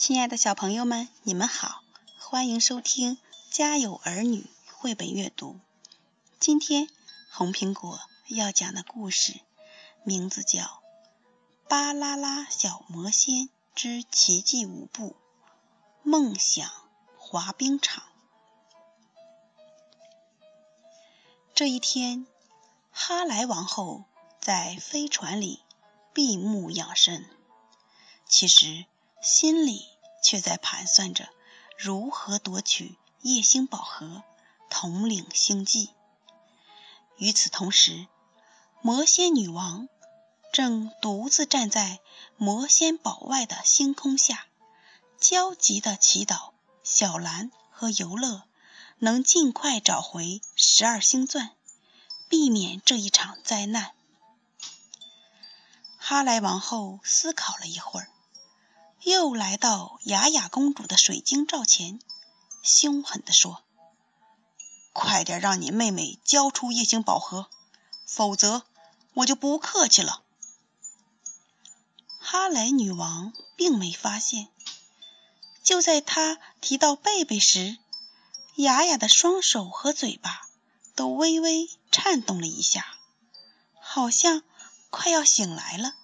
亲爱的小朋友们，你们好，欢迎收听《家有儿女》绘本阅读。今天红苹果要讲的故事名字叫《巴啦啦小魔仙之奇迹舞步梦想滑冰场》。这一天，哈莱王后在飞船里闭目养神，其实。心里却在盘算着如何夺取夜星宝盒，统领星际。与此同时，魔仙女王正独自站在魔仙堡外的星空下，焦急地祈祷小兰和游乐能尽快找回十二星钻，避免这一场灾难。哈莱王后思考了一会儿。又来到雅雅公主的水晶罩前，凶狠地说：“快点让你妹妹交出夜星宝盒，否则我就不客气了。”哈莱女王并没发现，就在她提到贝贝时，雅雅的双手和嘴巴都微微颤动了一下，好像快要醒来了。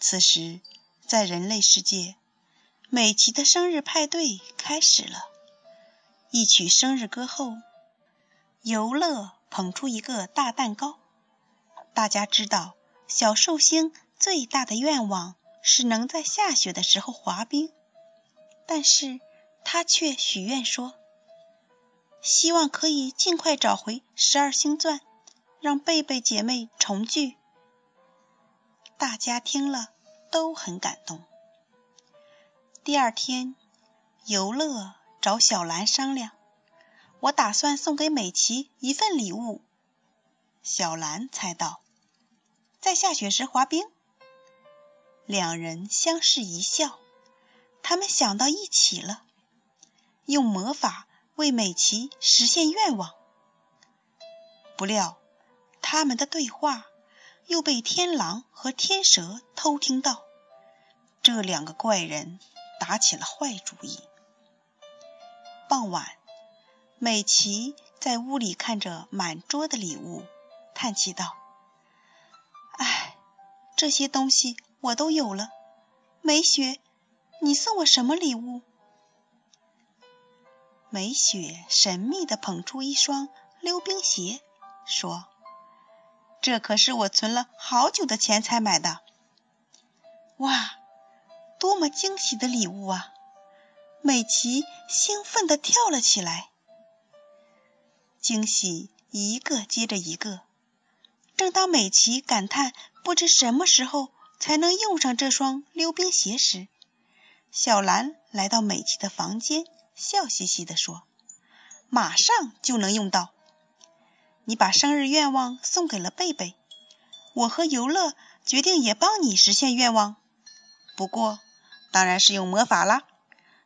此时。在人类世界，美琪的生日派对开始了。一曲生日歌后，游乐捧出一个大蛋糕。大家知道，小寿星最大的愿望是能在下雪的时候滑冰，但是他却许愿说，希望可以尽快找回十二星钻，让贝贝姐妹重聚。大家听了。都很感动。第二天，游乐找小兰商量：“我打算送给美琪一份礼物。”小兰猜到：“在下雪时滑冰。”两人相视一笑，他们想到一起了，用魔法为美琪实现愿望。不料，他们的对话。又被天狼和天蛇偷听到，这两个怪人打起了坏主意。傍晚，美琪在屋里看着满桌的礼物，叹气道：“唉，这些东西我都有了。美雪，你送我什么礼物？”美雪神秘地捧出一双溜冰鞋，说。这可是我存了好久的钱才买的。哇，多么惊喜的礼物啊！美琪兴奋地跳了起来。惊喜一个接着一个。正当美琪感叹不知什么时候才能用上这双溜冰鞋时，小兰来到美琪的房间，笑嘻嘻地说：“马上就能用到。”你把生日愿望送给了贝贝，我和游乐决定也帮你实现愿望，不过当然是用魔法啦，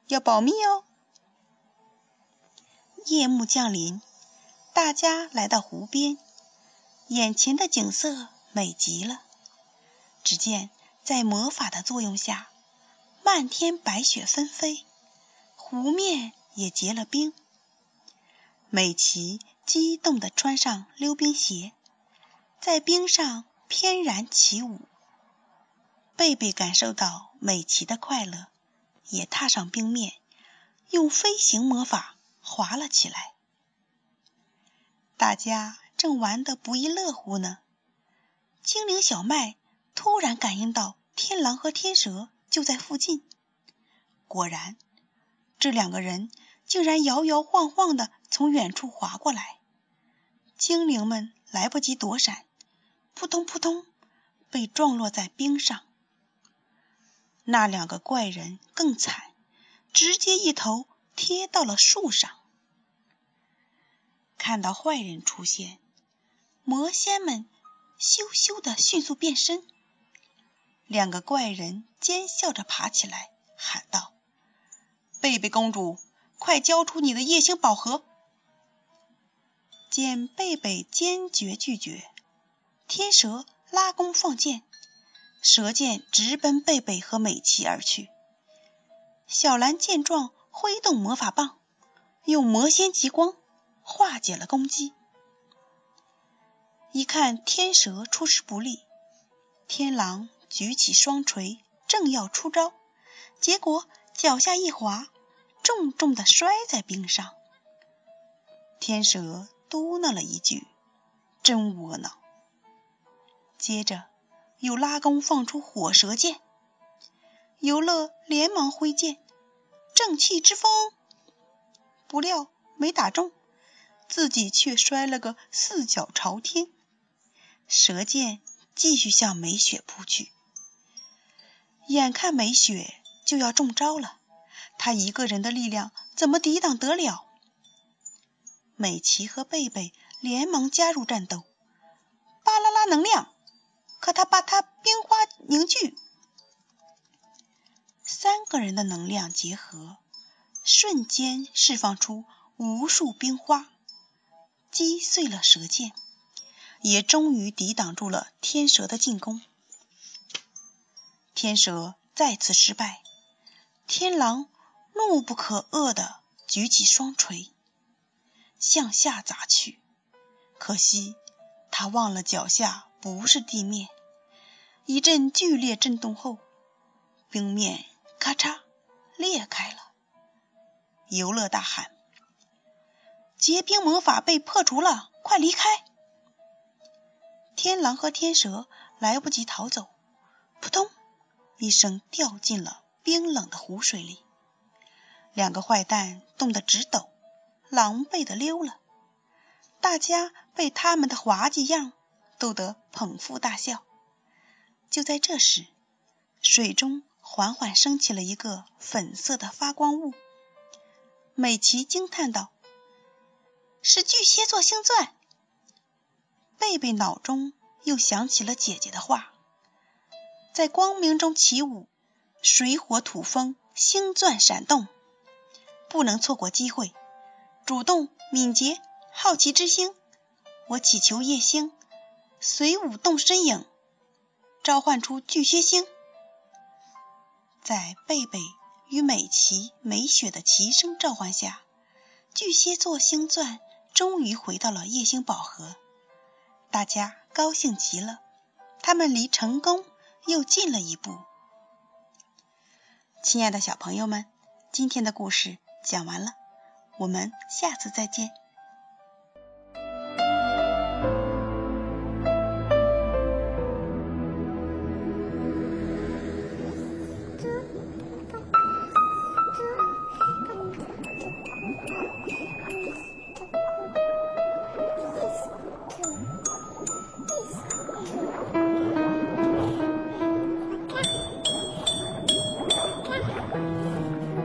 要保密哦。夜幕降临，大家来到湖边，眼前的景色美极了。只见在魔法的作用下，漫天白雪纷飞，湖面也结了冰。美琪。激动地穿上溜冰鞋，在冰上翩然起舞。贝贝感受到美琪的快乐，也踏上冰面，用飞行魔法滑了起来。大家正玩得不亦乐乎呢，精灵小麦突然感应到天狼和天蛇就在附近。果然，这两个人竟然摇摇晃晃的从远处滑过来。精灵们来不及躲闪，扑通扑通，被撞落在冰上。那两个怪人更惨，直接一头贴到了树上。看到坏人出现，魔仙们羞羞的迅速变身。两个怪人奸笑着爬起来，喊道：“贝贝公主，快交出你的夜星宝盒！”见贝贝坚决拒绝，天蛇拉弓放箭，蛇箭直奔贝贝和美琪而去。小兰见状，挥动魔法棒，用魔仙极光化解了攻击。一看天蛇出师不利，天狼举起双锤，正要出招，结果脚下一滑，重重的摔在冰上。天蛇嘟囔了一句：“真窝囊。”接着又拉弓放出火蛇箭。游乐连忙挥剑，正气之风，不料没打中，自己却摔了个四脚朝天。蛇箭继续向梅雪扑去，眼看梅雪就要中招了，他一个人的力量怎么抵挡得了？美琪和贝贝连忙加入战斗，巴啦啦能量，可他把它冰花凝聚。三个人的能量结合，瞬间释放出无数冰花，击碎了蛇剑，也终于抵挡住了天蛇的进攻。天蛇再次失败，天狼怒不可遏地举起双锤，向下砸去。可惜他忘了脚下不是地面，一阵剧烈震动后，冰面。咔嚓，裂开了。游乐大喊：“结冰魔法被破除了，快离开！”天狼和天蛇来不及逃走，扑通一声掉进了冰冷的湖水里。两个坏蛋冻得直抖，狼狈的溜了。大家被他们的滑稽样逗得捧腹大笑。就在这时，水中。缓缓升起了一个粉色的发光物，美琪惊叹道：“是巨蟹座星钻。”贝贝脑中又想起了姐姐的话：“在光明中起舞，水火土风，星钻闪动，不能错过机会。主动、敏捷、好奇之星，我祈求夜星随舞动身影，召唤出巨蟹星。”在贝贝与美琪、美雪的齐声召唤下，巨蟹座星钻终于回到了夜星宝盒。大家高兴极了，他们离成功又近了一步。亲爱的小朋友们，今天的故事讲完了，我们下次再见。